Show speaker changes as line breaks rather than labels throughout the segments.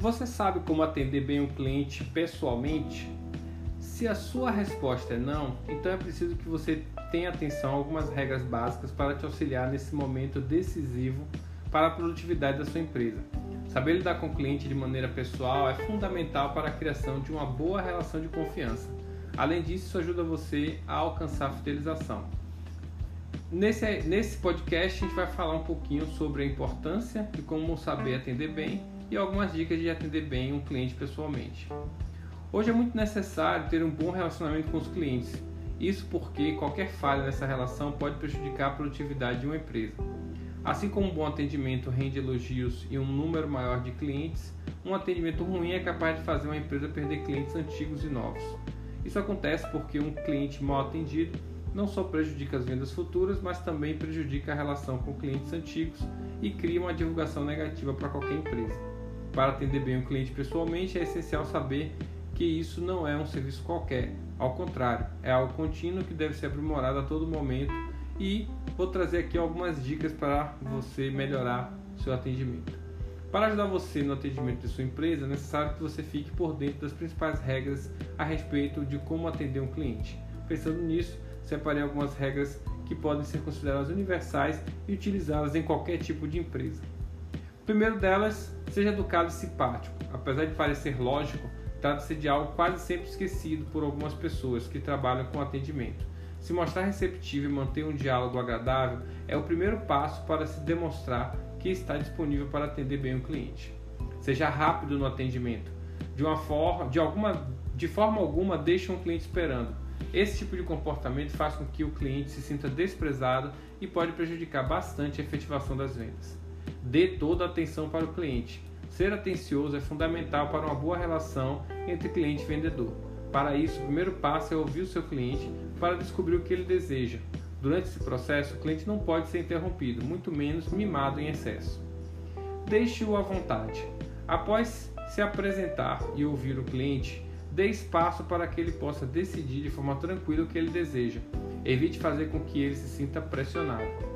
Você sabe como atender bem um cliente pessoalmente? Se a sua resposta é não, então é preciso que você tenha atenção a algumas regras básicas para te auxiliar nesse momento decisivo para a produtividade da sua empresa. Saber lidar com o cliente de maneira pessoal é fundamental para a criação de uma boa relação de confiança. Além disso, isso ajuda você a alcançar a fidelização. Nesse, nesse podcast, a gente vai falar um pouquinho sobre a importância de como saber atender bem e algumas dicas de atender bem um cliente pessoalmente. Hoje é muito necessário ter um bom relacionamento com os clientes, isso porque qualquer falha nessa relação pode prejudicar a produtividade de uma empresa. Assim como um bom atendimento rende elogios e um número maior de clientes, um atendimento ruim é capaz de fazer uma empresa perder clientes antigos e novos. Isso acontece porque um cliente mal atendido não só prejudica as vendas futuras, mas também prejudica a relação com clientes antigos e cria uma divulgação negativa para qualquer empresa. Para atender bem o cliente pessoalmente, é essencial saber que isso não é um serviço qualquer, ao contrário, é algo contínuo que deve ser aprimorado a todo momento e vou trazer aqui algumas dicas para você melhorar seu atendimento. Para ajudar você no atendimento de sua empresa, é necessário que você fique por dentro das principais regras a respeito de como atender um cliente. Pensando nisso, separei algumas regras que podem ser consideradas universais e utilizadas em qualquer tipo de empresa. O primeiro delas, seja educado e simpático. Apesar de parecer lógico, trata-se de algo quase sempre esquecido por algumas pessoas que trabalham com atendimento. Se mostrar receptivo e manter um diálogo agradável é o primeiro passo para se demonstrar que está disponível para atender bem o cliente. Seja rápido no atendimento. De uma forma, de alguma, de forma alguma, deixe um cliente esperando. Esse tipo de comportamento faz com que o cliente se sinta desprezado e pode prejudicar bastante a efetivação das vendas. Dê toda a atenção para o cliente. Ser atencioso é fundamental para uma boa relação entre cliente e vendedor. Para isso, o primeiro passo é ouvir o seu cliente para descobrir o que ele deseja. Durante esse processo, o cliente não pode ser interrompido, muito menos mimado em excesso. Deixe-o à vontade. Após se apresentar e ouvir o cliente, Dê espaço para que ele possa decidir de forma tranquila o que ele deseja. Evite fazer com que ele se sinta pressionado.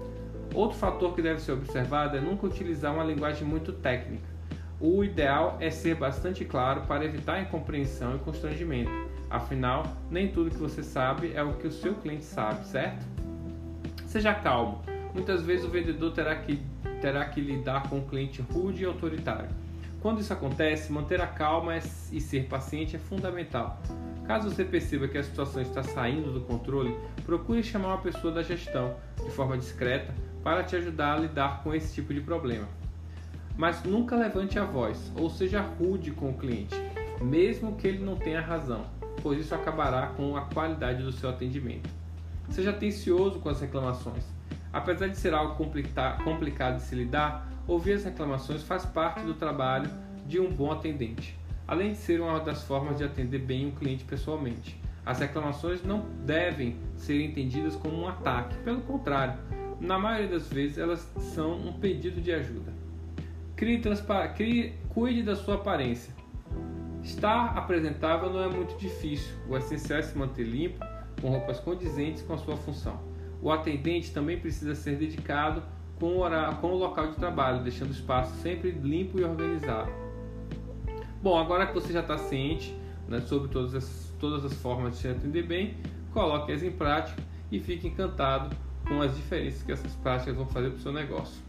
Outro fator que deve ser observado é nunca utilizar uma linguagem muito técnica. O ideal é ser bastante claro para evitar incompreensão e constrangimento. Afinal, nem tudo que você sabe é o que o seu cliente sabe, certo? Seja calmo. Muitas vezes o vendedor terá que, terá que lidar com um cliente rude e autoritário. Quando isso acontece, manter a calma e ser paciente é fundamental. Caso você perceba que a situação está saindo do controle, procure chamar uma pessoa da gestão, de forma discreta, para te ajudar a lidar com esse tipo de problema. Mas nunca levante a voz ou seja rude com o cliente, mesmo que ele não tenha razão, pois isso acabará com a qualidade do seu atendimento. Seja atencioso com as reclamações. Apesar de ser algo complicado de se lidar, Ouvir as reclamações faz parte do trabalho de um bom atendente, além de ser uma das formas de atender bem um cliente pessoalmente. As reclamações não devem ser entendidas como um ataque, pelo contrário, na maioria das vezes elas são um pedido de ajuda. Crie, crie, cuide da sua aparência. Estar apresentável não é muito difícil, o essencial é se manter limpo, com roupas condizentes com a sua função. O atendente também precisa ser dedicado com o, horário, com o local de trabalho, deixando o espaço sempre limpo e organizado. Bom, agora que você já está ciente né, sobre todas as, todas as formas de se atender bem, coloque-as em prática e fique encantado com as diferenças que essas práticas vão fazer para o seu negócio.